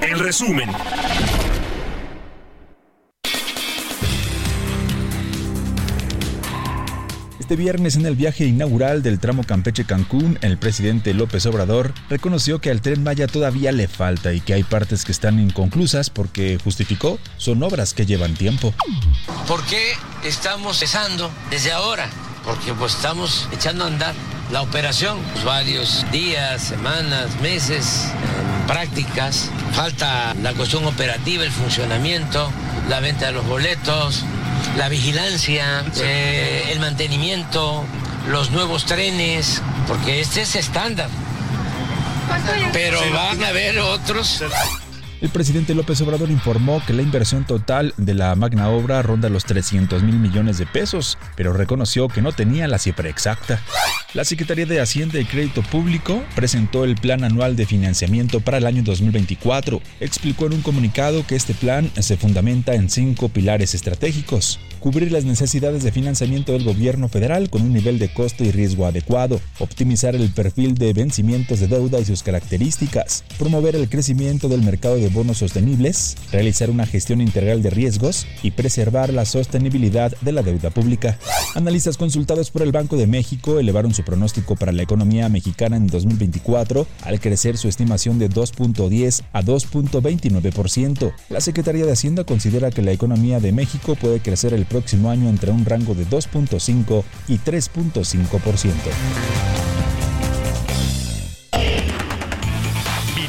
En resumen. Este viernes en el viaje inaugural del tramo Campeche-Cancún, el presidente López Obrador reconoció que al tren Maya todavía le falta y que hay partes que están inconclusas porque justificó son obras que llevan tiempo. ¿Por qué estamos cesando desde ahora? Porque pues estamos echando a andar la operación, pues, varios días, semanas, meses, en prácticas. Falta la cuestión operativa, el funcionamiento, la venta de los boletos, la vigilancia, eh, el mantenimiento, los nuevos trenes, porque este es estándar. Pero van a haber otros el presidente López Obrador informó que la inversión total de la magna obra ronda los 300 mil millones de pesos, pero reconoció que no tenía la cifra exacta. La Secretaría de Hacienda y Crédito Público presentó el Plan Anual de Financiamiento para el año 2024. Explicó en un comunicado que este plan se fundamenta en cinco pilares estratégicos. Cubrir las necesidades de financiamiento del gobierno federal con un nivel de costo y riesgo adecuado, optimizar el perfil de vencimientos de deuda y sus características, promover el crecimiento del mercado de de bonos sostenibles, realizar una gestión integral de riesgos y preservar la sostenibilidad de la deuda pública. Analistas consultados por el Banco de México elevaron su pronóstico para la economía mexicana en 2024 al crecer su estimación de 2.10 a 2.29%. La Secretaría de Hacienda considera que la economía de México puede crecer el próximo año entre un rango de 2.5 y 3.5%.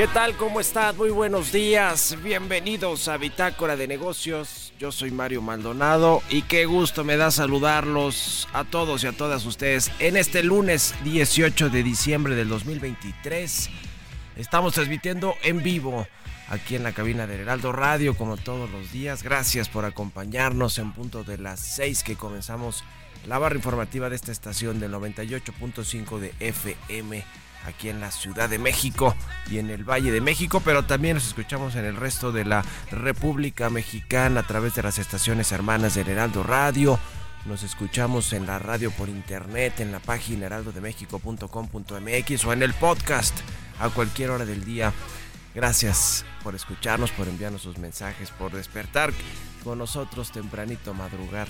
¿Qué tal? ¿Cómo están? Muy buenos días. Bienvenidos a Bitácora de Negocios. Yo soy Mario Maldonado y qué gusto me da saludarlos a todos y a todas ustedes en este lunes 18 de diciembre del 2023. Estamos transmitiendo en vivo aquí en la cabina del Heraldo Radio como todos los días. Gracias por acompañarnos en punto de las 6 que comenzamos la barra informativa de esta estación del 98.5 de FM aquí en la Ciudad de México y en el Valle de México, pero también nos escuchamos en el resto de la República Mexicana a través de las estaciones hermanas del Heraldo Radio. Nos escuchamos en la radio por internet, en la página heraldodemexico.com.mx o en el podcast a cualquier hora del día. Gracias por escucharnos, por enviarnos sus mensajes, por despertar con nosotros tempranito madrugar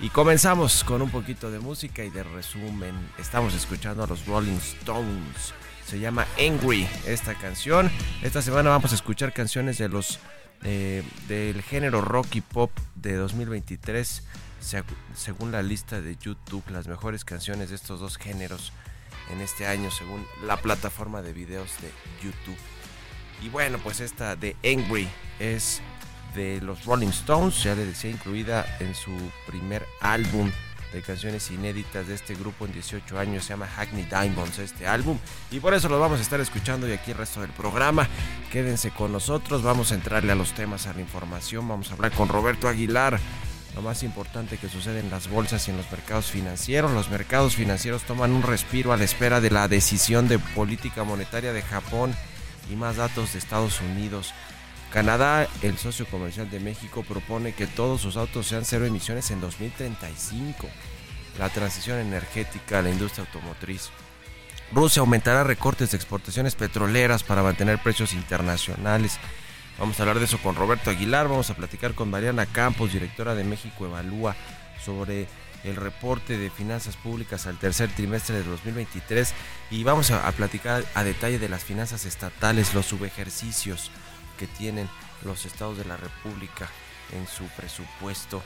y comenzamos con un poquito de música y de resumen. Estamos escuchando a los Rolling Stones. Se llama Angry esta canción. Esta semana vamos a escuchar canciones de los eh, del género rock y pop de 2023 según la lista de YouTube, las mejores canciones de estos dos géneros en este año según la plataforma de videos de YouTube. Y bueno, pues esta de Angry es de los Rolling Stones, ya le decía, incluida en su primer álbum de canciones inéditas de este grupo en 18 años, se llama Hackney Diamonds este álbum y por eso lo vamos a estar escuchando y aquí el resto del programa. Quédense con nosotros, vamos a entrarle a los temas, a la información, vamos a hablar con Roberto Aguilar. Lo más importante que sucede en las bolsas y en los mercados financieros. Los mercados financieros toman un respiro a la espera de la decisión de política monetaria de Japón y más datos de Estados Unidos. Canadá, el socio comercial de México, propone que todos sus autos sean cero emisiones en 2035. La transición energética, la industria automotriz. Rusia aumentará recortes de exportaciones petroleras para mantener precios internacionales. Vamos a hablar de eso con Roberto Aguilar, vamos a platicar con Mariana Campos, directora de México Evalúa, sobre el reporte de finanzas públicas al tercer trimestre de 2023 y vamos a, a platicar a detalle de las finanzas estatales, los subejercicios que tienen los estados de la República en su presupuesto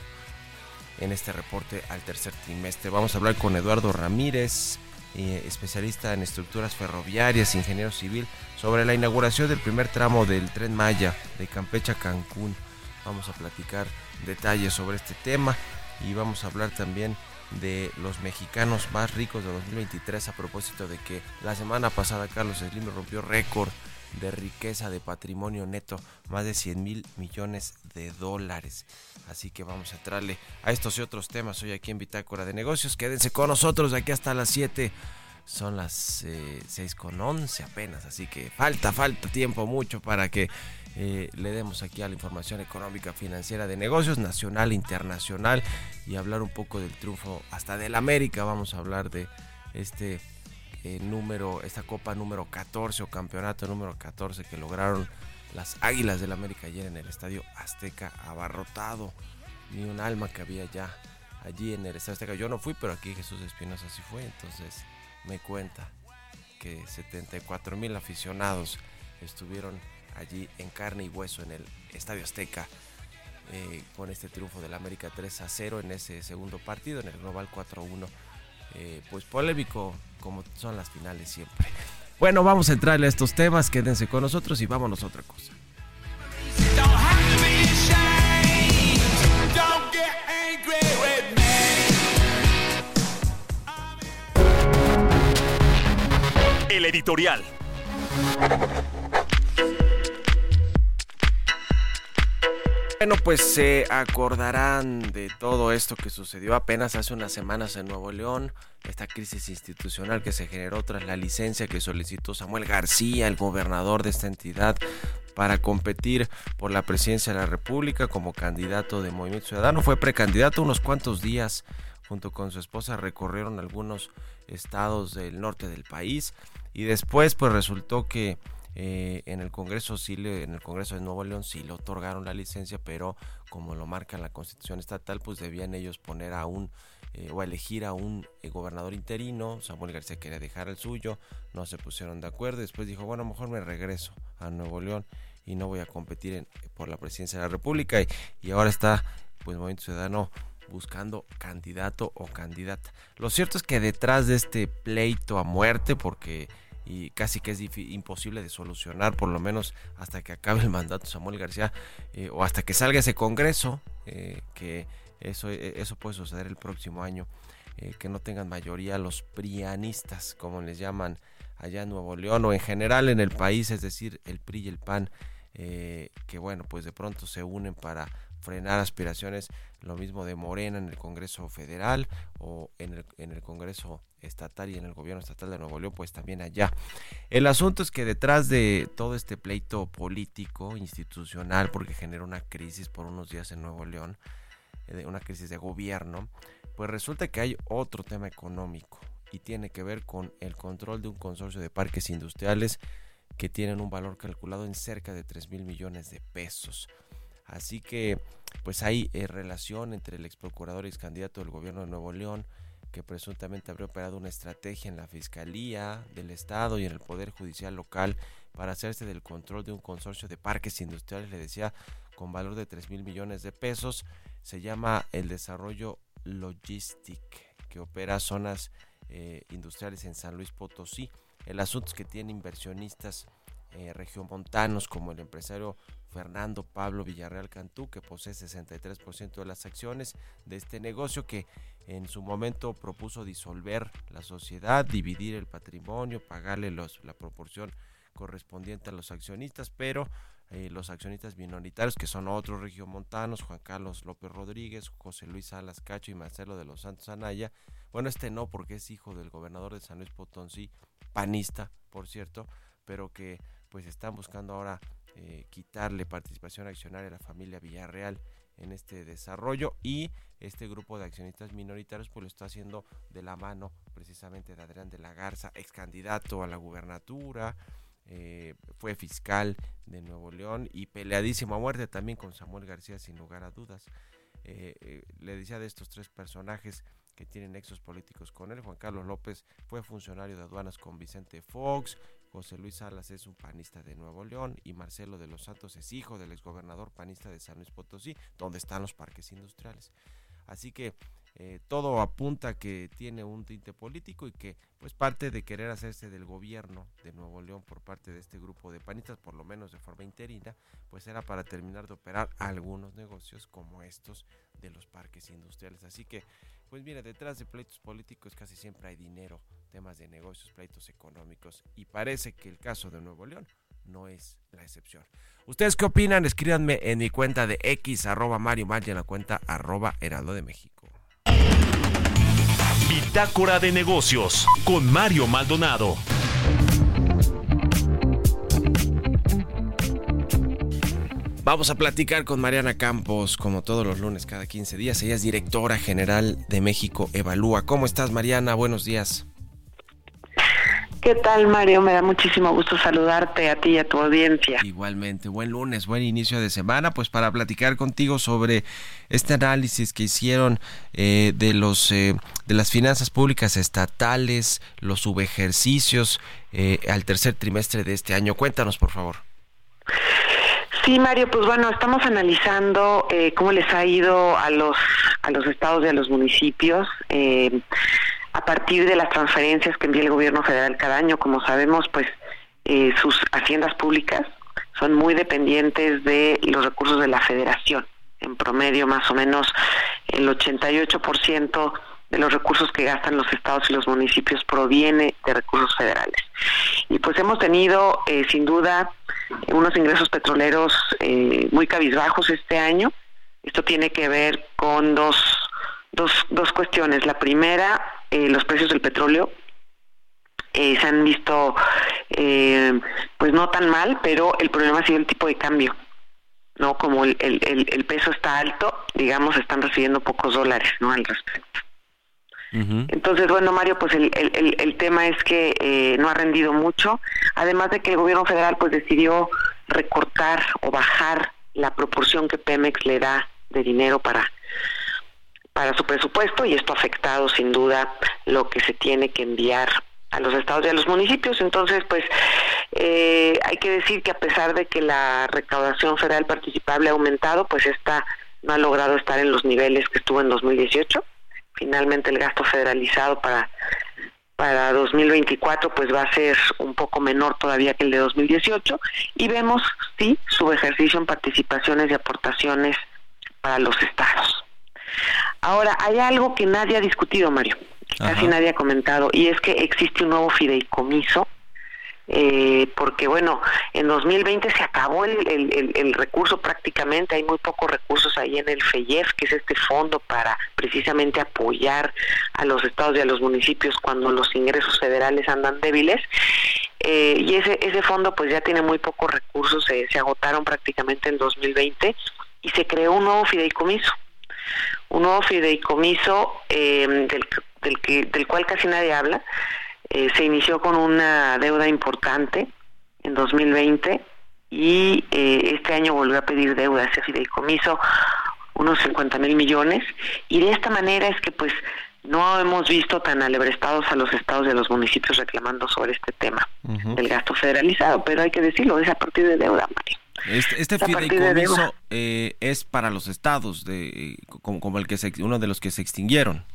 en este reporte al tercer trimestre. Vamos a hablar con Eduardo Ramírez, eh, especialista en estructuras ferroviarias, ingeniero civil, sobre la inauguración del primer tramo del tren Maya de Campeche a Cancún. Vamos a platicar detalles sobre este tema y vamos a hablar también de los mexicanos más ricos de 2023 a propósito de que la semana pasada Carlos Slim rompió récord de riqueza, de patrimonio neto, más de 100 mil millones de dólares. Así que vamos a entrarle a estos y otros temas hoy aquí en Bitácora de Negocios. Quédense con nosotros de aquí hasta las 7. Son las eh, 6 con 11 apenas, así que falta, falta tiempo mucho para que eh, le demos aquí a la información económica financiera de negocios nacional, internacional y hablar un poco del triunfo hasta del América. Vamos a hablar de este eh, número, esta copa número 14 o campeonato número 14 que lograron las Águilas del América ayer en el Estadio Azteca abarrotado. Ni un alma que había ya allí en el Estadio Azteca. Yo no fui, pero aquí Jesús Espinosa sí fue, entonces me cuenta que 74 mil aficionados estuvieron allí en carne y hueso en el Estadio Azteca eh, con este triunfo del América 3 a 0 en ese segundo partido, en el Global 4 1. Eh, pues polémico como son las finales siempre. Bueno, vamos a entrarle a estos temas, quédense con nosotros y vámonos a otra cosa. El editorial. Bueno, pues se acordarán de todo esto que sucedió apenas hace unas semanas en Nuevo León, esta crisis institucional que se generó tras la licencia que solicitó Samuel García, el gobernador de esta entidad, para competir por la presidencia de la República como candidato de Movimiento Ciudadano. Fue precandidato unos cuantos días, junto con su esposa recorrieron algunos estados del norte del país y después pues resultó que eh, en el Congreso sí en el Congreso de Nuevo León sí le otorgaron la licencia, pero como lo marca la Constitución estatal, pues debían ellos poner a un eh, o elegir a un eh, gobernador interino. Samuel García quería dejar el suyo, no se pusieron de acuerdo. Después dijo, bueno, mejor me regreso a Nuevo León y no voy a competir por la presidencia de la República. Y, y ahora está, pues, Movimiento Ciudadano buscando candidato o candidata. Lo cierto es que detrás de este pleito a muerte, porque y casi que es imposible de solucionar, por lo menos hasta que acabe el mandato Samuel García eh, o hasta que salga ese Congreso, eh, que eso, eh, eso puede suceder el próximo año, que no tengan mayoría los prianistas, como les llaman allá en Nuevo León o en general en el país, es decir, el PRI y el PAN, que bueno, pues de pronto se unen para frenar aspiraciones, lo mismo de Morena en el Congreso Federal o en el, en el Congreso Estatal y en el Gobierno Estatal de Nuevo León, pues también allá. El asunto es que detrás de todo este pleito político, institucional, porque genera una crisis por unos días en Nuevo León, eh, una crisis de gobierno, pues resulta que hay otro tema económico y tiene que ver con el control de un consorcio de parques industriales que tienen un valor calculado en cerca de 3 mil millones de pesos. Así que pues hay eh, relación entre el ex procurador y ex candidato del gobierno de Nuevo León, que presuntamente habría operado una estrategia en la Fiscalía del Estado y en el Poder Judicial local para hacerse del control de un consorcio de parques industriales, le decía, con valor de 3 mil millones de pesos. Se llama el Desarrollo Logistic, que opera zonas eh, industriales en San Luis Potosí. El asunto es que tiene inversionistas eh, regiomontanos como el empresario Fernando Pablo Villarreal Cantú, que posee 63% de las acciones de este negocio que en su momento propuso disolver la sociedad, dividir el patrimonio, pagarle los, la proporción correspondiente a los accionistas, pero eh, los accionistas minoritarios, que son otros regiomontanos, Juan Carlos López Rodríguez, José Luis Salas Cacho y Marcelo de los Santos Anaya, bueno, este no porque es hijo del gobernador de San Luis Potosí, panista, por cierto, pero que pues están buscando ahora eh, quitarle participación accionaria a la familia Villarreal en este desarrollo y este grupo de accionistas minoritarios pues lo está haciendo de la mano precisamente de Adrián de la Garza, ex candidato a la gubernatura, eh, fue fiscal de Nuevo León y peleadísimo a muerte también con Samuel García sin lugar a dudas. Eh, le decía de estos tres personajes que tienen nexos políticos con él. Juan Carlos López fue funcionario de aduanas con Vicente Fox, José Luis Salas es un panista de Nuevo León y Marcelo de los Santos es hijo del exgobernador panista de San Luis Potosí, donde están los parques industriales. Así que eh, todo apunta que tiene un tinte político y que pues parte de querer hacerse del gobierno de Nuevo León por parte de este grupo de panistas, por lo menos de forma interina, pues era para terminar de operar algunos negocios como estos de los parques industriales. Así que pues mira, detrás de pleitos políticos casi siempre hay dinero, temas de negocios, pleitos económicos y parece que el caso de Nuevo León no es la excepción. ¿Ustedes qué opinan? Escríbanme en mi cuenta de X, arroba Mario y en la cuenta arroba Heraldo de México. Bitácora de negocios con Mario Maldonado. Vamos a platicar con Mariana Campos, como todos los lunes, cada 15 días. Ella es directora general de México Evalúa. ¿Cómo estás, Mariana? Buenos días. ¿Qué tal, Mario? Me da muchísimo gusto saludarte a ti y a tu audiencia. Igualmente, buen lunes, buen inicio de semana, pues para platicar contigo sobre este análisis que hicieron eh, de los eh, de las finanzas públicas estatales, los subejercicios eh, al tercer trimestre de este año. Cuéntanos, por favor. Sí, Mario, pues bueno, estamos analizando eh, cómo les ha ido a los a los estados y a los municipios eh, a partir de las transferencias que envía el gobierno federal cada año. Como sabemos, pues eh, sus haciendas públicas son muy dependientes de los recursos de la federación. En promedio, más o menos, el 88% de los recursos que gastan los estados y los municipios proviene de recursos federales. Y pues hemos tenido, sin duda, unos ingresos petroleros eh, muy cabizbajos este año. Esto tiene que ver con dos, dos, dos cuestiones. La primera, eh, los precios del petróleo eh, se han visto pues no tan mal, pero el problema ha sido el tipo de cambio. no Como el, el, el peso está alto, digamos, están recibiendo pocos dólares no al respecto. Entonces, bueno, Mario, pues el, el, tema es que eh, no ha rendido mucho, además de que el gobierno federal pues decidió recortar o bajar la proporción que Pemex le da de dinero para para su presupuesto y esto ha afectado sin duda lo que se tiene que enviar a los estados y a los municipios. Entonces, pues eh, hay que decir que a pesar de que la recaudación federal participable ha aumentado, pues esta no ha logrado estar en los niveles que estuvo en 2018 finalmente el gasto federalizado para para 2024 pues va a ser un poco menor todavía que el de 2018 y vemos sí su ejercicio en participaciones y aportaciones para los estados. Ahora, hay algo que nadie ha discutido, Mario, casi nadie ha comentado, y es que existe un nuevo fideicomiso eh, porque bueno, en 2020 se acabó el, el, recurso prácticamente, hay muy pocos recursos ahí en el FEIEF, que es este fondo para precisamente apoyar a los estados y a los municipios cuando los ingresos federales andan débiles. Eh, y ese, ese fondo pues ya tiene muy pocos recursos, se agotaron prácticamente en 2020 y se creó un nuevo fideicomiso. Un nuevo fideicomiso eh, del, del, que, del cual casi nadie habla, eh, se inició con una deuda importante en 2020 y eh, este año volvió a pedir deuda ese fideicomiso unos 50 mil millones y de esta manera es que pues no hemos visto tan alebrestados a los estados y a los municipios reclamando sobre este tema del gasto federalizado, pero hay que decirlo, es a partir de deuda, Mario. Este, este fideicomiso eh, es para los estados, de, como, el que se, uno de los que se extinguieron.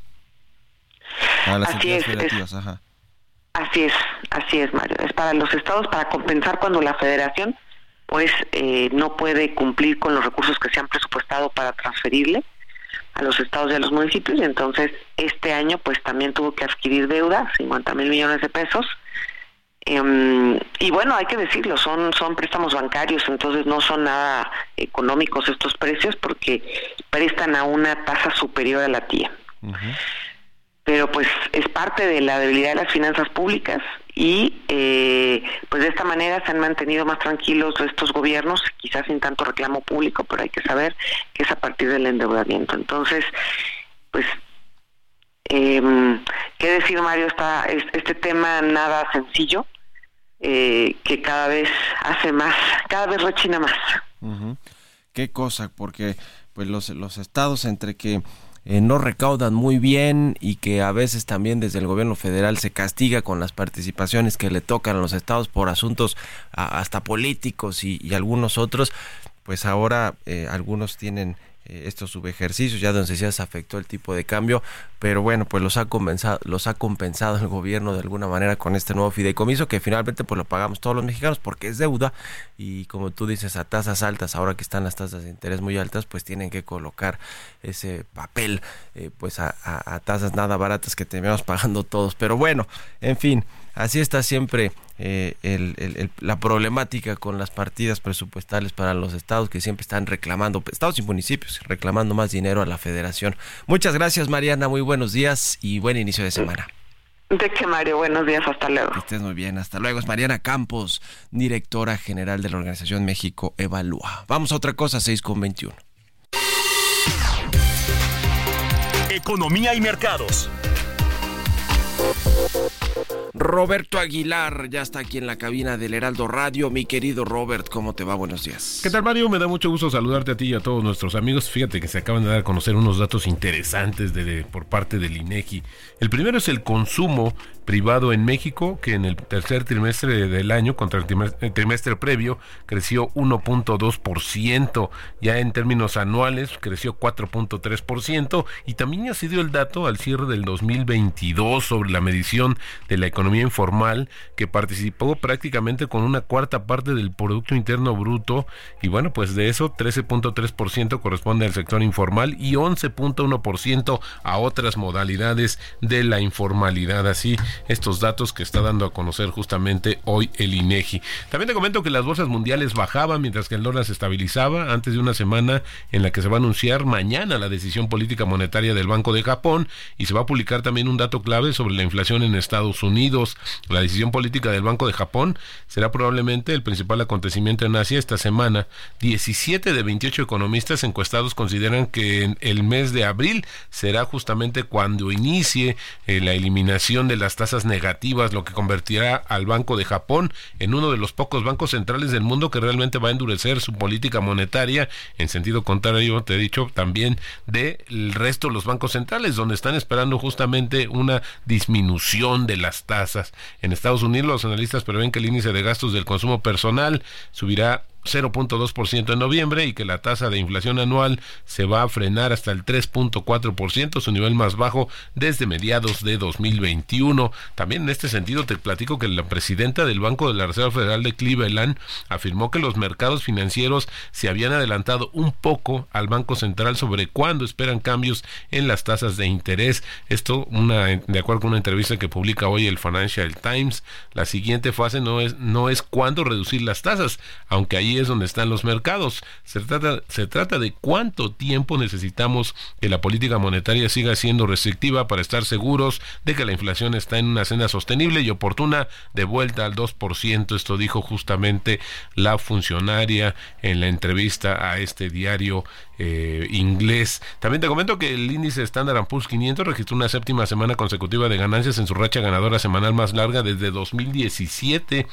Así es, ajá. Así es, así es, Mario. Es para los estados para compensar cuando la federación pues eh, no puede cumplir con los recursos que se han presupuestado para transferirle a los estados y a los municipios y entonces este año pues también tuvo que adquirir deuda, 50 mil millones de pesos. Em, y bueno, hay que decirlo, son, son préstamos bancarios, entonces no son nada económicos estos precios porque prestan a una tasa superior a la tía pero pues es parte de la debilidad de las finanzas públicas y eh, pues de esta manera se han mantenido más tranquilos estos gobiernos, quizás sin tanto reclamo público, pero hay que saber que es a partir del endeudamiento. Entonces, pues, eh, ¿qué decir Mario? Está este tema nada sencillo, eh, que cada vez hace más, cada vez rechina más. Qué cosa, porque pues los, los estados entre que eh, no recaudan muy bien y que a veces también desde el gobierno federal se castiga con las participaciones que le tocan a los estados por asuntos hasta políticos y, algunos otros, pues ahora eh, algunos tienen estos subejercicios, ya donde se afectó el tipo de cambio, pero bueno, pues los ha compensado, los ha compensado el gobierno de alguna manera con este nuevo fideicomiso que finalmente pues lo pagamos todos los mexicanos porque es deuda y como tú dices a tasas altas, ahora que están las tasas de interés muy altas, pues tienen que colocar ese papel eh, pues a, a tasas nada baratas que terminamos pagando todos, pero bueno, en fin, así está siempre eh, la problemática con las partidas presupuestales para los estados que siempre están reclamando, estados y municipios, reclamando más dinero a la federación. Muchas gracias Mariana, muy buenos días y buen inicio de semana. De que Mario, buenos días, hasta luego. Que estés muy bien, hasta luego. Es Mariana Campos, directora general de la Organización México Evalúa. Vamos a otra cosa, 6 con 21. Economía y mercados. Roberto Aguilar ya está aquí en la cabina del Heraldo Radio. Mi querido Robert, ¿cómo te va? Buenos días. ¿Qué tal, Mario? Me da mucho gusto saludarte a ti y a todos nuestros amigos. Fíjate que se acaban de dar a conocer unos datos interesantes por parte del INEGI. El primero es el consumo privado en México, que en el tercer trimestre del año, contra el trimestre, previo, creció 1.2%, ya en términos anuales creció 4.3%, y también ya se dio el dato al cierre del 2022 sobre la medición de la economía informal, que participó prácticamente con una cuarta parte del Producto Interno Bruto, y bueno, pues de eso 13.3% corresponde al sector informal y 11.1% a otras modalidades de la informalidad. Así estos datos que está dando a conocer justamente hoy el INEGI. También te comento que las bolsas mundiales bajaban mientras que el dólar se estabilizaba antes de una semana en la que se va a anunciar mañana la decisión política monetaria del Banco de Japón y se va a publicar también un dato clave sobre la inflación en Estados Unidos. La decisión política del Banco de Japón será probablemente el principal acontecimiento en Asia esta semana. 17 de 28 economistas encuestados consideran que en el mes de abril será justamente cuando inicie eh, la eliminación de las tasas negativas, lo que convertirá al Banco de Japón en uno de los pocos bancos centrales del mundo que realmente va a endurecer su política monetaria. En sentido contrario, te he dicho también del resto de los bancos centrales, donde están esperando justamente una disminución de las tasas. En Estados Unidos, los analistas prevén que el índice de gastos del consumo personal subirá 0.2% en noviembre y que la tasa de inflación anual se va a frenar hasta el 3.4%, su nivel más bajo desde mediados de 2021. También en este sentido te platico que la presidenta del Banco de la Reserva Federal de Cleveland afirmó que los mercados financieros se habían adelantado un poco al Banco Central sobre cuándo esperan cambios en las tasas de interés. Esto una de acuerdo con una entrevista que publica hoy el Financial Times, la siguiente fase no es no es cuándo reducir las tasas, aunque ahí es donde están los mercados. Se trata, se trata de cuánto tiempo necesitamos que la política monetaria siga siendo restrictiva para estar seguros de que la inflación está en una senda sostenible y oportuna de vuelta al 2%. Esto dijo justamente la funcionaria en la entrevista a este diario eh, inglés. También te comento que el índice Standard Poor's 500 registró una séptima semana consecutiva de ganancias en su racha ganadora semanal más larga desde 2017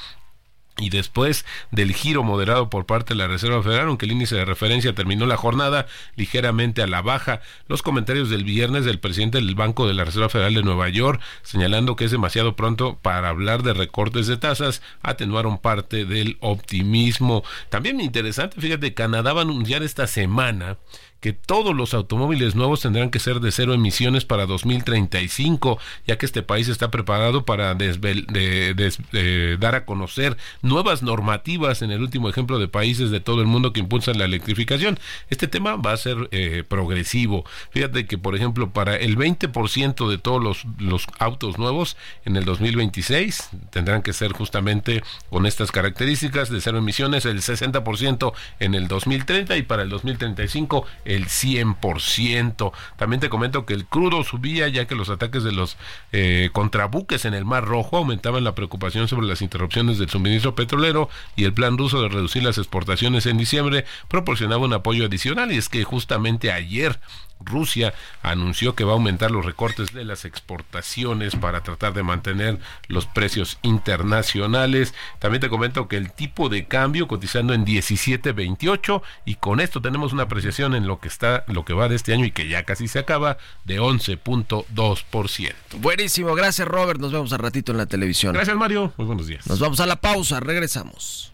y después del giro moderado por parte de la Reserva Federal, aunque el índice de referencia terminó la jornada ligeramente a la baja, los comentarios del viernes del presidente del Banco de la Reserva Federal de Nueva York, señalando que es demasiado pronto para hablar de recortes de tasas, atenuaron parte del optimismo. También interesante, fíjate, Canadá va a anunciar esta semana que todos los automóviles nuevos tendrán que ser de cero emisiones para 2035, ya que este país está preparado para dar a conocer nuevas normativas en el último ejemplo de países de todo el mundo que impulsan la electrificación. Este tema va a ser eh, progresivo. Fíjate que, por ejemplo, para el 20% de todos los, autos nuevos en el 2026 tendrán que ser justamente con estas características de cero emisiones, el 60% en el 2030 y para el 2035 el 100%. También te comento que el crudo subía ya que los ataques de los eh, contrabuques en el Mar Rojo aumentaban la preocupación sobre las interrupciones del suministro petrolero y el plan ruso de reducir las exportaciones en diciembre proporcionaba un apoyo adicional y es que justamente ayer Rusia anunció que va a aumentar los recortes de las exportaciones para tratar de mantener los precios internacionales. También te comento que el tipo de cambio cotizando en 17.28 y con esto tenemos una apreciación en lo que está lo que va de este año y que ya casi se acaba de 11.2%. Buenísimo, gracias Robert, nos vemos al ratito en la televisión. Gracias Mario, muy buenos días. Nos vamos a la pausa, regresamos.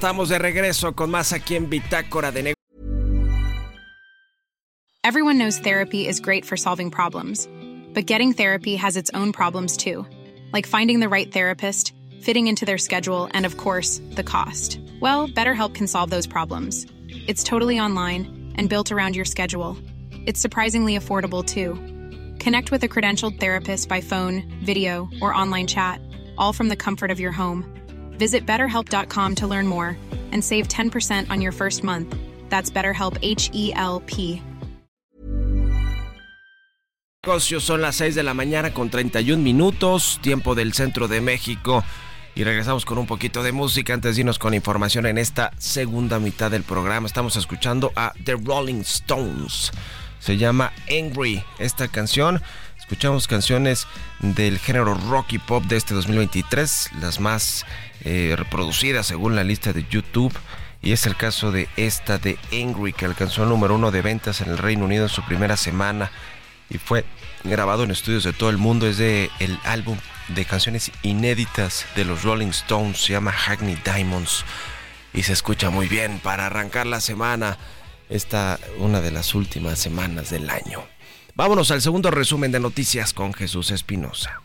Estamos de regreso con más aquí en Bitácora de Negocios. Everyone knows therapy is great for solving problems, But getting therapy has its own problems too, like finding the right therapist, fitting into their schedule, and of course, the cost. Well, BetterHelp can solve those problems. It's totally online and built around your schedule. It's surprisingly affordable too. Connect with a credentialed therapist by phone, video, or online chat, all from the comfort of your home. Visit betterhelp.com to learn more and save 10% on your first month. That's BetterHelp H E L P. Son las 6 de la mañana con 31 minutos, tiempo del centro de México. Y regresamos con un poquito de música antes de irnos con información en esta segunda mitad del programa. Estamos escuchando a The Rolling Stones. Se llama Angry esta canción. Escuchamos canciones del género rock y pop de este 2023, las más eh, reproducidas según la lista de YouTube. Y es el caso de esta de Angry, que alcanzó el número uno de ventas en el Reino Unido en su primera semana y fue grabado en estudios de todo el mundo. Es de el álbum de canciones inéditas de los Rolling Stones, se llama Hackney Diamonds y se escucha muy bien para arrancar la semana. Esta una de las últimas semanas del año. Vámonos al segundo resumen de noticias con Jesús Espinosa.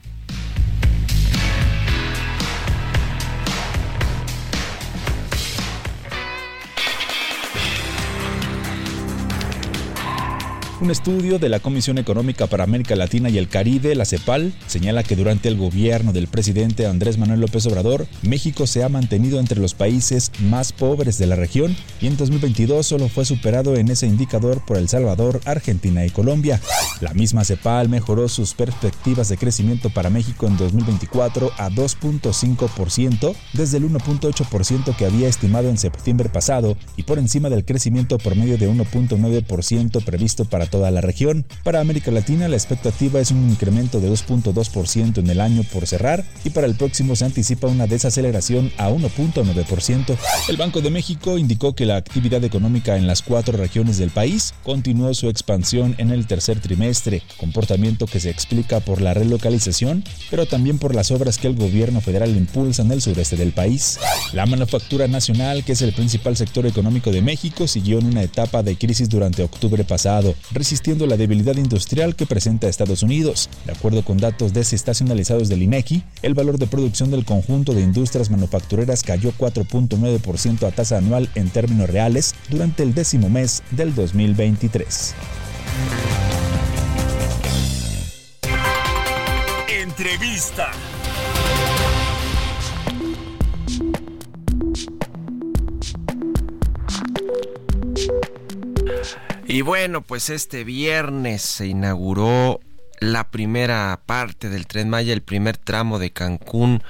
Un estudio de la Comisión Económica para América Latina y el Caribe, la CEPAL, señala que durante el gobierno del presidente Andrés Manuel López Obrador, México se ha mantenido entre los países más pobres de la región y en 2022 solo fue superado en ese indicador por El Salvador, Argentina y Colombia. La misma CEPAL mejoró sus perspectivas de crecimiento para México en 2024 a 2.5% desde el 1.8% que había estimado en septiembre pasado y por encima del crecimiento promedio de 1.9% previsto para toda la región. Para América Latina la expectativa es un incremento de 2.2% en el año por cerrar y para el próximo se anticipa una desaceleración a 1.9%. El Banco de México indicó que la actividad económica en las cuatro regiones del país continuó su expansión en el tercer trimestre, comportamiento que se explica por la relocalización, pero también por las obras que el gobierno federal impulsa en el sureste del país. La manufactura nacional, que es el principal sector económico de México, siguió en una etapa de crisis durante octubre pasado, resistiendo la debilidad industrial que presenta Estados Unidos. De acuerdo con datos desestacionalizados del INEGI, el valor de producción del conjunto de industrias manufactureras cayó 4.9% a tasa anual en términos reales durante el décimo mes del 2023. Entrevista. Y bueno, pues este viernes se inauguró la primera parte del tren Maya, el primer tramo de Cancún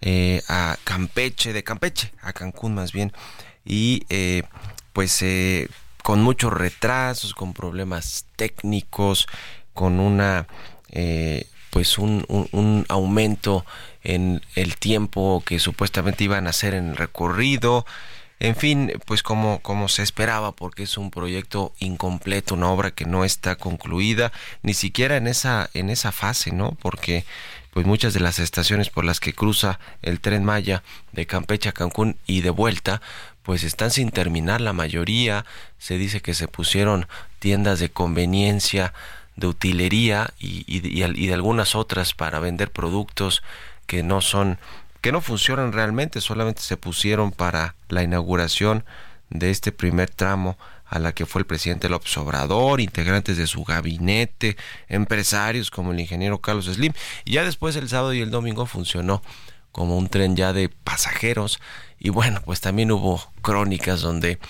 eh, a Campeche, de Campeche a Cancún más bien, y eh, pues eh, con muchos retrasos, con problemas técnicos, con una pues un, un, aumento en el tiempo que supuestamente iban a hacer en el recorrido. En fin, pues como, como se esperaba, porque es un proyecto incompleto, una obra que no está concluida, ni siquiera en esa, en esa fase, ¿no? Porque pues muchas de las estaciones por las que cruza el tren Maya de Campeche a Cancún y de vuelta, pues están sin terminar la mayoría. Se dice que se pusieron tiendas de conveniencia, de utilería y, y, y de algunas otras para vender productos que no son que no funcionan realmente, solamente se pusieron para la inauguración de este primer tramo a la que fue el presidente López Obrador, integrantes de su gabinete, empresarios como el ingeniero Carlos Slim, y ya después el sábado y el domingo funcionó como un tren ya de pasajeros, y bueno, pues también hubo crónicas donde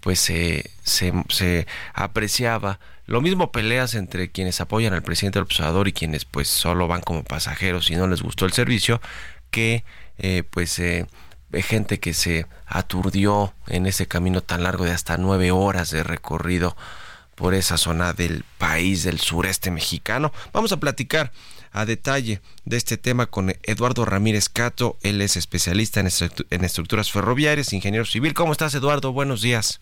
pues se, se, apreciaba lo mismo peleas entre quienes apoyan al presidente López Obrador y quienes pues solo van como pasajeros y no les gustó el servicio, que eh, pues eh, gente que se aturdió en ese camino tan largo de hasta nueve horas de recorrido por esa zona del país del sureste mexicano. Vamos a platicar a detalle de este tema con Eduardo Ramírez Cato. Él es especialista en, en estructuras ferroviarias, ingeniero civil. ¿Cómo estás, Eduardo? Buenos días.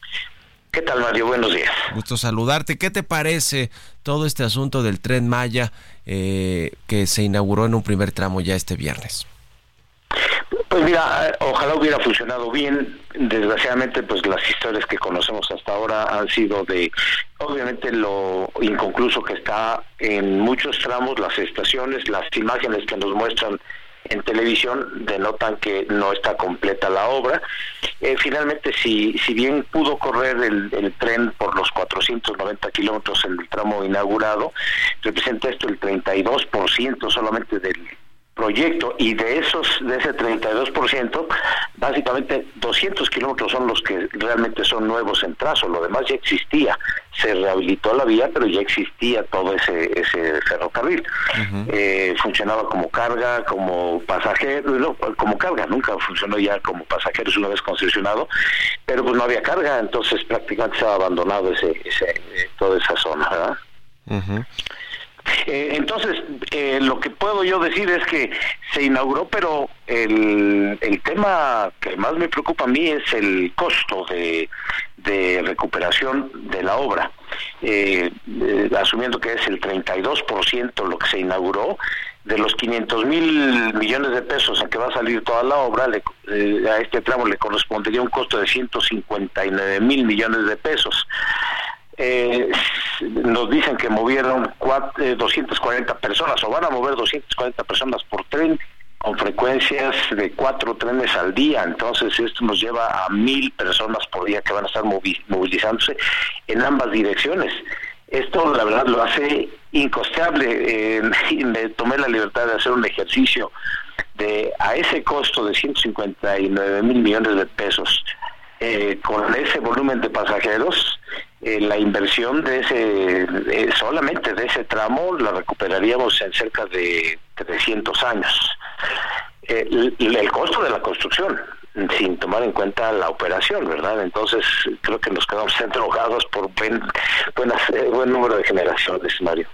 ¿Qué tal, Mario? Buenos días. Gusto saludarte. ¿Qué te parece todo este asunto del tren Maya eh, que se inauguró en un primer tramo ya este viernes? Pues mira, ojalá hubiera funcionado bien. Desgraciadamente, pues las historias que conocemos hasta ahora han sido de, obviamente, lo inconcluso que está en muchos tramos, las estaciones, las imágenes que nos muestran en televisión denotan que no está completa la obra. Eh, finalmente, si, si bien pudo correr el, el tren por los 490 kilómetros en el tramo inaugurado, representa esto el 32% solamente del proyecto y de esos de ese 32% básicamente 200 kilómetros son los que realmente son nuevos en trazo. Lo demás ya existía. Se rehabilitó la vía pero ya existía todo ese ese ferrocarril. Eh, funcionaba como carga como pasajero como carga nunca funcionó ya como pasajeros una vez concesionado pero pues no había carga entonces prácticamente se ha abandonado ese, ese eh, toda esa zona ¿verdad? Eh, entonces, eh, lo que puedo yo decir es que se inauguró, pero el, el tema que más me preocupa a mí es el costo de, de recuperación de la obra. Eh, asumiendo que es el 32% lo que se inauguró, de los 500 mil millones de pesos a que va a salir toda la obra, a este tramo le correspondería un costo de 159 mil millones de pesos eh, nos dicen que movieron 240 eh, personas o van a mover 240 personas por tren con frecuencias de cuatro trenes al día, entonces esto nos lleva a mil personas por día que van a estar movilizándose en ambas direcciones. Esto la verdad lo hace incosteable. Me tomé la libertad de hacer un ejercicio de a ese costo de 159 mil millones de pesos, eh, con ese volumen de pasajeros, eh, la inversión de ese, eh, solamente de ese tramo la recuperaríamos en cerca de 300 años. Eh, el, costo de la construcción, sin tomar en cuenta la operación, ¿verdad? Entonces creo que nos quedamos drogados por buen, buen número de generaciones, Mario.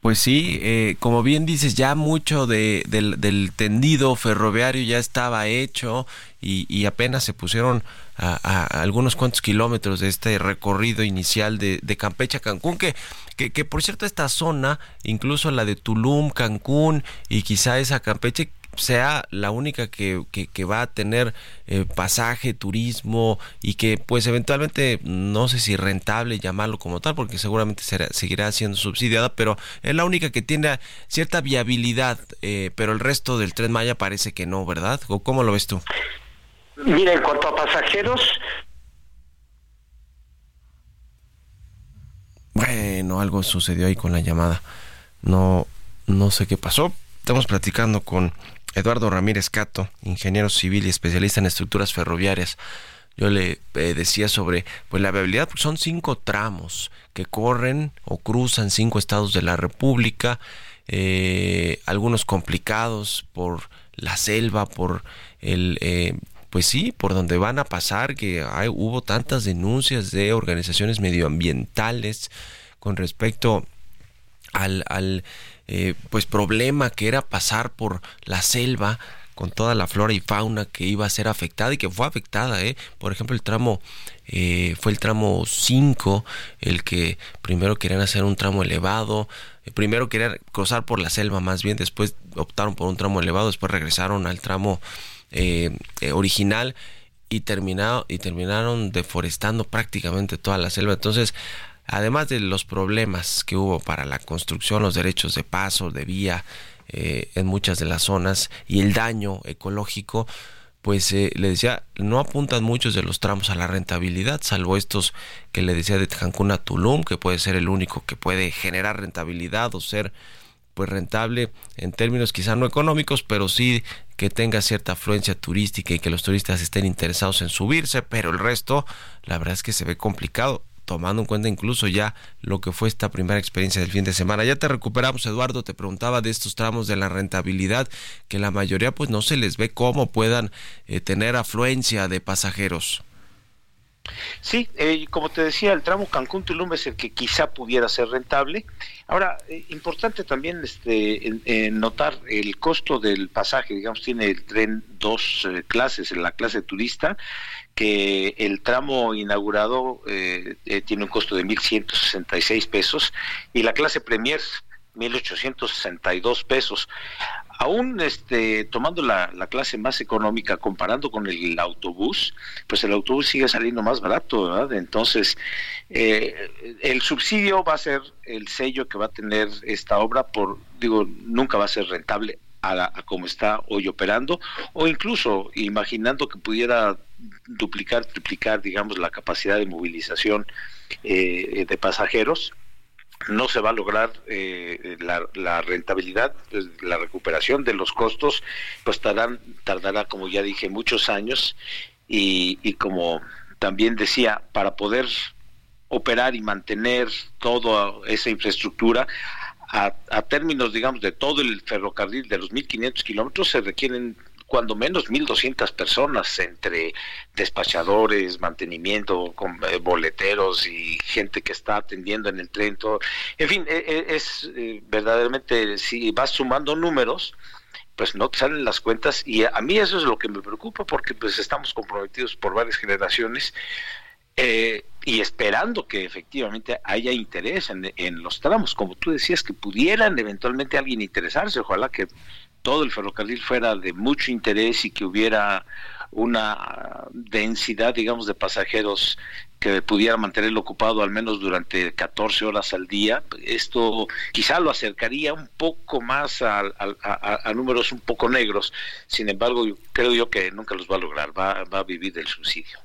Pues sí, eh, como bien dices, ya mucho de, del, tendido ferroviario ya estaba hecho y, apenas se pusieron a, algunos cuantos kilómetros de este recorrido inicial de, de Campeche a Cancún, que, que, que, por cierto esta zona, incluso la de Tulum, Cancún y quizá esa Campeche, sea la única que, que, va a tener eh, pasaje, turismo y que pues eventualmente no sé si rentable llamarlo como tal porque seguramente seguirá siendo subsidiada, pero es la única que tiene cierta viabilidad, eh, pero el resto del tren Maya parece que no, ¿verdad? ¿O cómo lo ves tú? Mira, en cuanto a pasajeros... Bueno, algo sucedió ahí con la llamada. No, no sé qué pasó. Estamos platicando con Eduardo Ramírez Cato, ingeniero civil y especialista en estructuras ferroviarias. Yo le eh, decía sobre pues la viabilidad, porque son cinco tramos que corren o cruzan cinco estados de la República, eh, algunos complicados por la selva, por el eh, pues sí, por donde van a pasar, que hay, hubo tantas denuncias de organizaciones medioambientales con respecto al, eh, pues problema que era pasar por la selva con toda la flora y fauna que iba a ser afectada y que fue afectada, ¿eh? por ejemplo el tramo eh, fue el tramo 5 el que primero querían hacer un tramo elevado, eh, primero querían cruzar por la selva más bien, después optaron por un tramo elevado, después regresaron al tramo original y, terminado, y terminaron deforestando prácticamente toda la selva. Entonces, además de los problemas que hubo para la construcción, los derechos de paso, de vía eh, en muchas de las zonas y el daño ecológico, pues eh, le decía, no apuntan muchos de los tramos a la rentabilidad, salvo estos que le decía de Cancún a Tulum, que puede ser el único que puede generar rentabilidad o ser pues rentable en términos quizá no económicos, pero sí que tenga cierta afluencia turística y que los turistas estén interesados en subirse, pero el resto, la verdad es que se ve complicado tomando en cuenta incluso ya lo que fue esta primera experiencia del fin de semana. Ya te recuperamos, Eduardo, te preguntaba de estos tramos de la rentabilidad, que la mayoría pues no se les ve cómo puedan eh, tener afluencia de pasajeros. Sí, eh, como te decía, el tramo Cancún-Tulum es el que quizá pudiera ser rentable. Ahora, eh, importante también este, notar el costo del pasaje, digamos, tiene el tren dos clases, en la clase turista que el tramo inaugurado eh, eh, tiene un costo de 1.166 pesos y la clase Premier 1.862 pesos. Aún este, tomando la, clase más económica, comparando con el, autobús, pues el autobús sigue saliendo más barato, ¿verdad? Entonces, eh, el subsidio va a ser el sello que va a tener esta obra por, digo, nunca va a ser rentable a, como está hoy operando, o incluso imaginando que pudiera duplicar, triplicar, digamos, la capacidad de movilización eh, de pasajeros, no se va a lograr eh, la, rentabilidad, pues, la recuperación de los costos, pues tardará, como ya dije, muchos años. Y, y como también decía, para poder operar y mantener toda esa infraestructura, a, a, términos, digamos, de todo el ferrocarril de los 1.500 kilómetros, se requieren cuando menos 1.200 personas entre despachadores, mantenimiento, con, eh, boleteros y gente que está atendiendo en el tren. Todo. En fin, e, e, es eh, verdaderamente, si vas sumando números, pues no te salen las cuentas y a, mí eso es lo que me preocupa porque pues estamos comprometidos por varias generaciones eh, y esperando que efectivamente haya interés en, en, los tramos, como tú decías, que pudieran eventualmente alguien interesarse, ojalá que todo el ferrocarril fuera de mucho interés y que hubiera una densidad, digamos, de pasajeros que pudiera mantenerlo ocupado al menos durante 14 horas al día. Esto quizá lo acercaría un poco más a, números un poco negros. Sin embargo, creo yo que nunca los va a lograr. Va, va a vivir del subsidio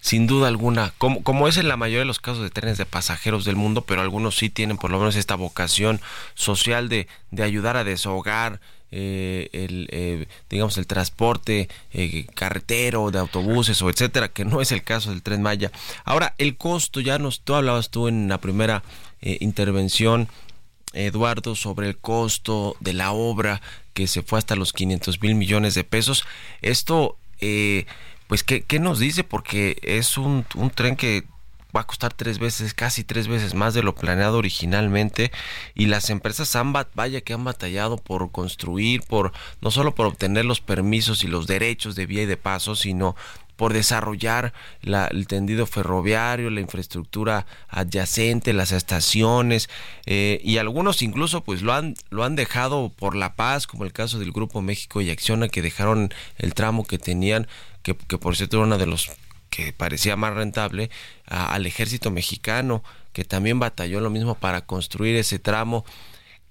sin duda alguna, como, como es en la mayoría de los casos de trenes de pasajeros del mundo, pero algunos sí tienen por lo menos esta vocación social de, de ayudar a desahogar eh, el eh, digamos el transporte eh, carretero de autobuses o etcétera que no es el caso del tren Maya. Ahora el costo ya nos tú hablabas tú en la primera intervención Eduardo sobre el costo de la obra que se fue hasta los 500 mil millones de pesos. Esto eh, pues ¿qué, ¿qué, nos dice? Porque es un, un tren que va a costar tres veces, casi tres veces más de lo planeado originalmente y las empresas han, vaya que han batallado por construir, por no solo por obtener los permisos y los derechos de vía y de paso, sino por desarrollar la, el tendido ferroviario, la infraestructura adyacente, las estaciones eh, y algunos incluso pues lo han lo han dejado por la paz, como el caso del Grupo México y Acciona que dejaron el tramo que tenían que, por cierto era uno de los que parecía más rentable, al ejército mexicano, que también batalló lo mismo para construir ese tramo.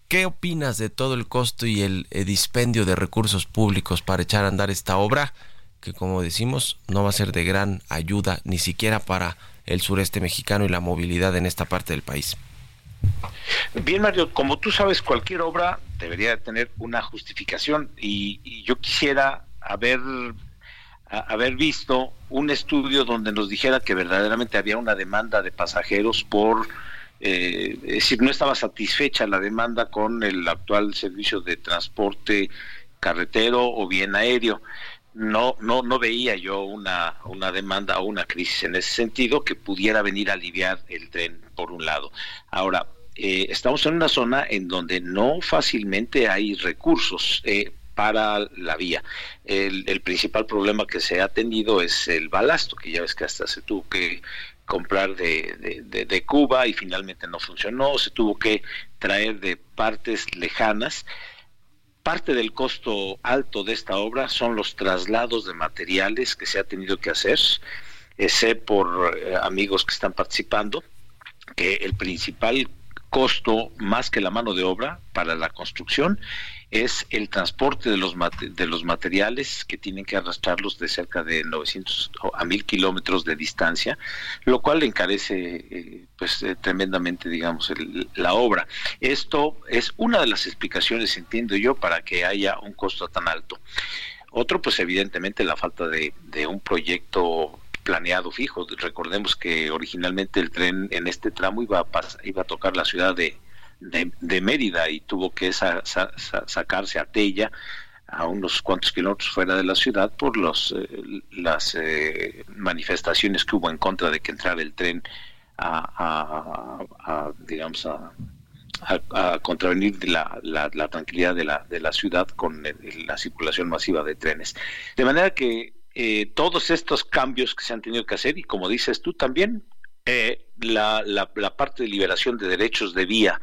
¿Qué opinas de todo el costo y el, dispendio de recursos públicos para echar a andar esta obra? Que como decimos, no va a ser de gran ayuda ni siquiera para el sureste mexicano y la movilidad en esta parte del país. Bien, Mario, como tú sabes, cualquier obra debería tener una justificación y, yo quisiera haber haber visto un estudio donde nos dijera que verdaderamente había una demanda de pasajeros por, eh, es decir, no estaba satisfecha la demanda con el actual servicio de transporte carretero o bien aéreo. No, no, no veía yo una, una demanda o una crisis en ese sentido que pudiera venir a aliviar el tren por un lado. Ahora, eh, estamos en una zona en donde no fácilmente hay recursos. Eh, para la vía. El, principal problema que se ha tenido es el balasto, que ya ves que hasta se tuvo que comprar de, de, Cuba y finalmente no funcionó, se tuvo que traer de partes lejanas. Parte del costo alto de esta obra son los traslados de materiales que se ha tenido que hacer. Sé por eh, amigos que están participando que el principal costo, más que la mano de obra para la construcción, es el transporte de los, de los materiales que tienen que arrastrarlos de cerca de 900 a 1000 kilómetros de distancia, lo cual encarece eh, pues eh, tremendamente, digamos, la obra. Esto es una de las explicaciones, entiendo yo, para que haya un costo tan alto. Otro, pues evidentemente la falta de, de un proyecto planeado fijo. Recordemos que originalmente el tren en este tramo iba a, iba a tocar la ciudad de, de, Mérida y tuvo que sacarse a Tella a unos cuantos kilómetros fuera de la ciudad por los eh, las eh, manifestaciones que hubo en contra de que entrara el tren a, digamos a, contravenir la, la, tranquilidad de la, de la ciudad con la circulación masiva de trenes. De manera que eh, todos estos cambios que se han tenido que hacer, y como dices tú también, la, la, parte de liberación de derechos de vía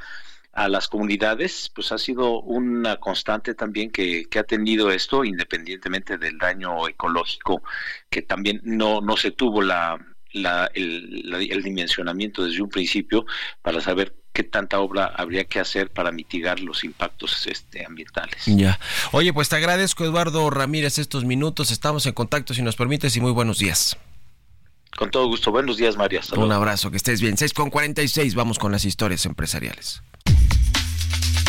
a las comunidades, pues ha sido una constante también que, que, ha tenido esto, independientemente del daño ecológico, que también no, no se tuvo la, la, el, el, dimensionamiento desde un principio para saber qué tanta obra habría que hacer para mitigar los impactos este, ambientales. Ya. Oye, pues te agradezco, Eduardo Ramírez, estos minutos. Estamos en contacto, si nos permites, y muy buenos días. Con todo gusto. Buenos días, María. Un abrazo, que estés bien. 6 con 46, vamos con las historias empresariales.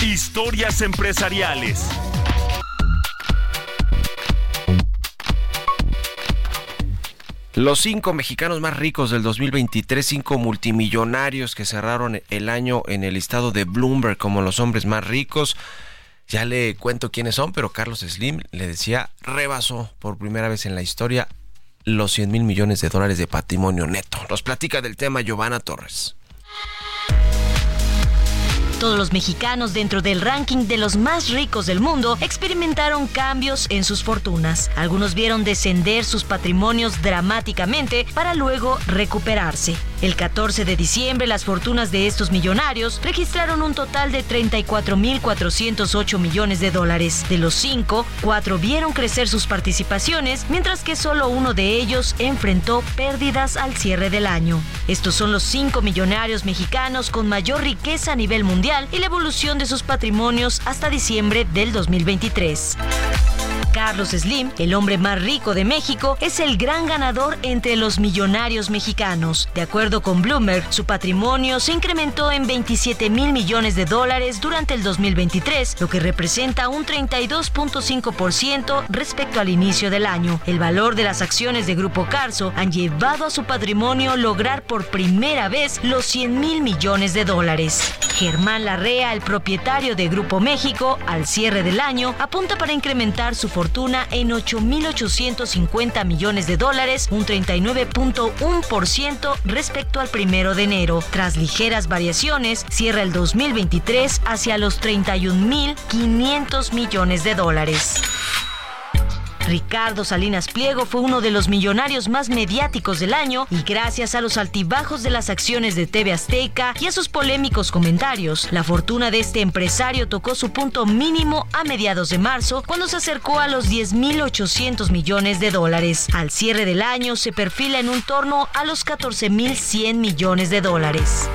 Historias empresariales. Los cinco mexicanos más ricos del 2023, cinco multimillonarios que cerraron el año en el listado de Bloomberg como los hombres más ricos. Ya le cuento quiénes son, pero Carlos Slim le decía, rebasó por primera vez en la historia los 100 mil millones de dólares de patrimonio neto. Nos platica del tema Giovanna Torres. Todos los mexicanos dentro del ranking de los más ricos del mundo experimentaron cambios en sus fortunas. Algunos vieron descender sus patrimonios dramáticamente para luego recuperarse. El 14 de diciembre las fortunas de estos millonarios registraron un total de 34.408 millones de dólares. De los cinco, cuatro vieron crecer sus participaciones, mientras que solo uno de ellos enfrentó pérdidas al cierre del año. Estos son los cinco millonarios mexicanos con mayor riqueza a nivel mundial y la evolución de sus patrimonios hasta diciembre del 2023. Carlos Slim, el hombre más rico de México, es el gran ganador entre los millonarios mexicanos. De acuerdo con Bloomberg, su patrimonio se incrementó en 27 mil millones de dólares durante el 2023, lo que representa un 32.5% respecto al inicio del año. El valor de las acciones de Grupo Carso han llevado a su patrimonio lograr por primera vez los 100 mil millones de dólares. Germán Larrea, el propietario de Grupo México, al cierre del año, apunta para incrementar su fortuna en 8.850 millones de dólares, un 39.1% respecto al primero de enero. Tras ligeras variaciones, cierra el 2023 hacia los 31.500 millones de dólares. Ricardo Salinas Pliego fue uno de los millonarios más mediáticos del año y gracias a los altibajos de las acciones de TV Azteca y a sus polémicos comentarios, la fortuna de este empresario tocó su punto mínimo a mediados de marzo cuando se acercó a los 10.800 millones de dólares. Al cierre del año se perfila en un torno a los 14.100 millones de dólares.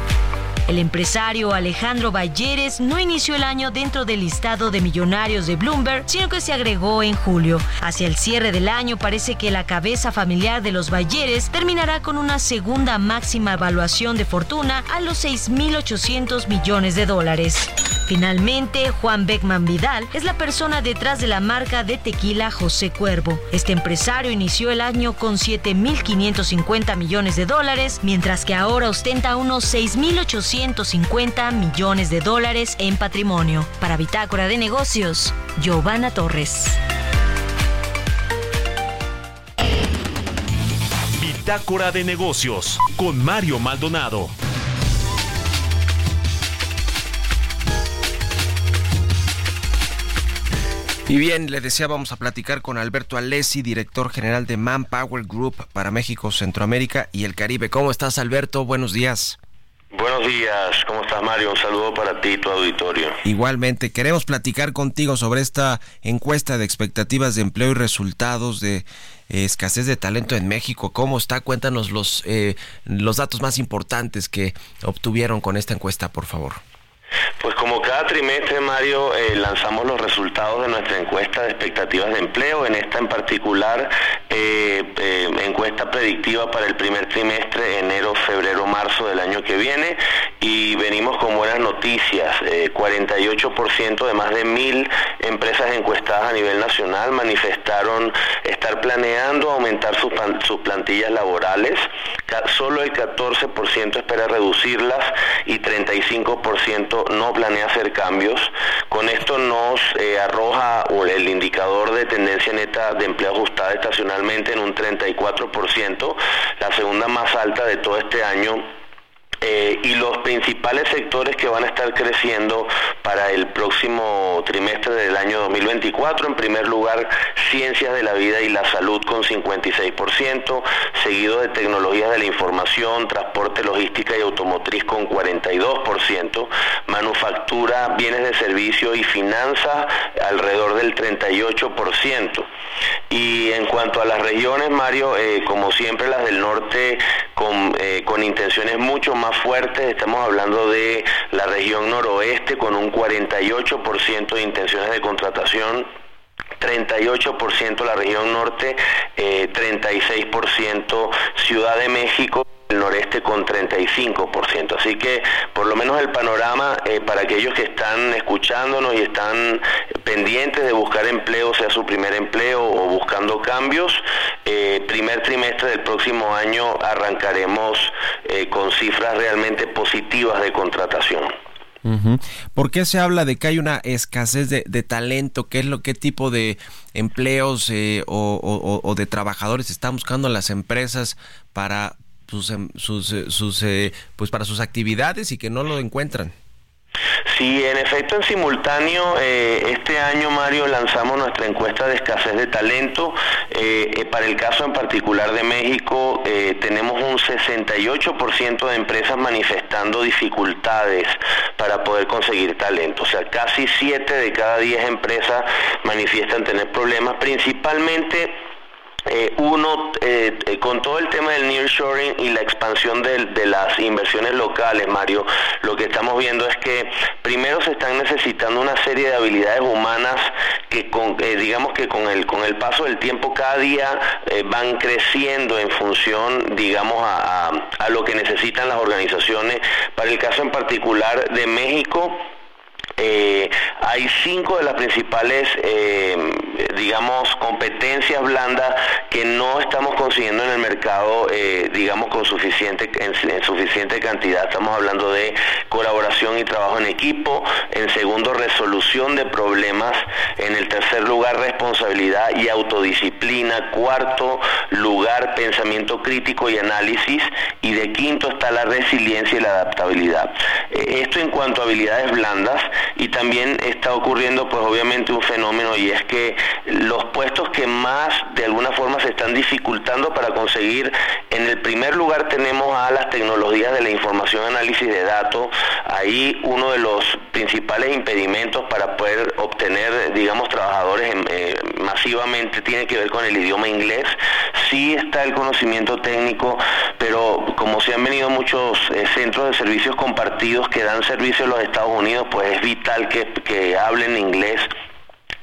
El empresario Alejandro Balleres no inició el año dentro del listado de millonarios de Bloomberg, sino que se agregó en julio. Hacia el cierre del año parece que la cabeza familiar de los Balleres terminará con una segunda máxima evaluación de fortuna a los 6.800 millones de dólares. Finalmente, Juan Beckman Vidal es la persona detrás de la marca de tequila José Cuervo. Este empresario inició el año con 7.550 millones de dólares, mientras que ahora ostenta unos 6.850 millones de dólares en patrimonio. Para Bitácora de Negocios, Giovanna Torres. Bitácora de Negocios con Mario Maldonado. Y bien, le decía, vamos a platicar con Alberto Alessi, director general de Manpower Group para México, Centroamérica y el Caribe. ¿Cómo estás, Alberto? Buenos días. Buenos días, ¿cómo estás Mario? Un saludo para ti y tu auditorio. Igualmente, queremos platicar contigo sobre esta encuesta de expectativas de empleo y resultados de eh, escasez de talento en México. ¿Cómo está? Cuéntanos los, eh, los datos más importantes que obtuvieron con esta encuesta, por favor. Pues como cada trimestre, Mario, eh, lanzamos los resultados de nuestra encuesta de expectativas de empleo, en esta en particular eh, eh, encuesta predictiva para el primer trimestre, enero, febrero, marzo del año que viene, y venimos con buenas noticias. 48% de más de mil empresas encuestadas a nivel nacional manifestaron estar planeando aumentar sus, sus plantillas laborales, solo el 14% espera reducirlas y 35% no planea hacer cambios. Con esto nos eh, arroja el indicador de tendencia neta de empleo ajustada estacionalmente en un 34%, la segunda más alta de todo este año Eh, y los principales sectores que van a estar creciendo para el próximo trimestre del año 2024, en primer lugar, ciencias de la vida y la salud con 56%, seguido de tecnologías de la información, transporte, logística y automotriz con 42%, manufactura, bienes de servicio y finanzas alrededor del 38%. Y en cuanto a las regiones, Mario, eh, como siempre las del norte con, eh, con intenciones mucho más fuertes, estamos hablando de la región noroeste con un 48% de intenciones de contratación 38% la región norte, 36% eh, Ciudad de México el noreste con 35%. Así que por lo menos el panorama eh, para aquellos que están escuchándonos y están pendientes de buscar empleo, sea su primer empleo o buscando cambios, eh, primer trimestre del próximo año arrancaremos eh, con cifras realmente positivas de contratación. ¿Por qué se habla de que hay una escasez de, talento? ¿Qué es lo qué tipo de empleos o, de trabajadores están buscando las empresas para sus, em, sus, eh, sus eh, pues para sus actividades y que no lo encuentran. Sí, en efecto, en simultáneo, eh, este año, Mario, lanzamos nuestra encuesta de escasez de talento. para el caso en particular de México, tenemos un 68% de empresas manifestando dificultades para poder conseguir talento. O sea, casi 7 de cada 10 empresas manifiestan tener problemas, principalmente eh, uno, eh, eh, con todo el tema del nearshoring y la expansión de, las inversiones locales, Mario, lo que estamos viendo es que primero se están necesitando una serie de habilidades humanas que, con, digamos que con el, con el paso del tiempo cada día van creciendo en función, digamos, a, a lo que necesitan las organizaciones. Para el caso en particular de México, eh, hay cinco de las principales, eh, digamos, competencias blandas que no estamos consiguiendo en el mercado, eh, digamos, con suficiente, en, suficiente cantidad. Estamos hablando de colaboración y trabajo en equipo. En segundo, resolución de problemas. En el tercer lugar, responsabilidad y autodisciplina. Cuarto lugar, pensamiento crítico y análisis. Y de quinto está la resiliencia y la adaptabilidad. esto en cuanto a habilidades blandas y también está ocurriendo pues obviamente un fenómeno y es que los puestos que más de alguna forma se están dificultando para conseguir, en el primer lugar tenemos a las tecnologías de la información análisis de datos, ahí uno de los principales impedimentos para poder obtener, digamos, trabajadores eh, masivamente tiene que ver con el idioma inglés, sí está el conocimiento técnico, pero como se han venido muchos eh, centros de servicios compartidos que dan servicio en los Estados Unidos, pues es vital que, que hablen inglés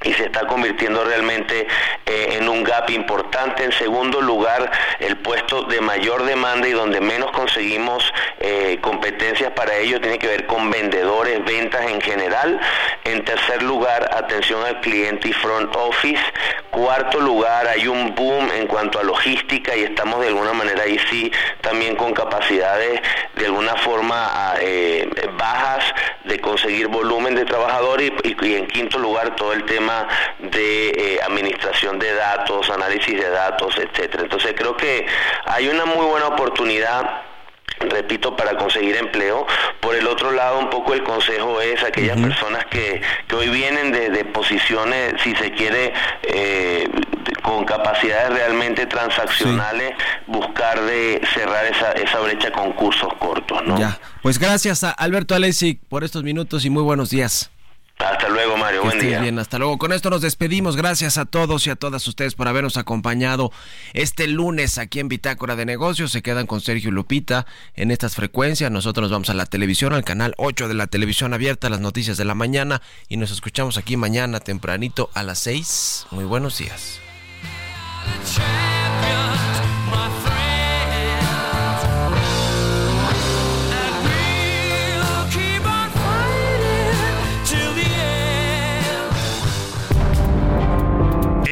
y se está convirtiendo realmente eh, en un gap importante. En segundo lugar, el puesto de mayor demanda y donde menos conseguimos eh, competencias para ello tiene que ver con vendedores, ventas en general. En tercer lugar, atención al cliente y front office. Cuarto lugar, hay un boom en cuanto a logística y estamos de alguna manera ahí sí también con capacidades de alguna forma eh, bajas de conseguir volumen de trabajadores y en quinto lugar todo el tema de eh, administración de datos, análisis de datos, etcétera. Entonces creo que hay una muy buena oportunidad repito, para conseguir empleo. Por el otro lado, un poco el consejo es aquellas personas que, que, hoy vienen de, posiciones, si se quiere, eh, con capacidades realmente transaccionales, buscar de cerrar esa, esa brecha con cursos cortos. ¿no? Ya, pues gracias a Alberto Alessi por estos minutos y muy buenos días. Hasta luego, Mario. Buen día. Bien, hasta luego. Con esto nos despedimos. Gracias a todos y a todas ustedes por habernos acompañado este lunes aquí en Bitácora de Negocios. Se quedan con Sergio Lupita en estas frecuencias. Nosotros nos vamos a la televisión, al canal 8 de la televisión abierta, las noticias de la mañana. Y nos escuchamos aquí mañana tempranito a las 6. Muy buenos días.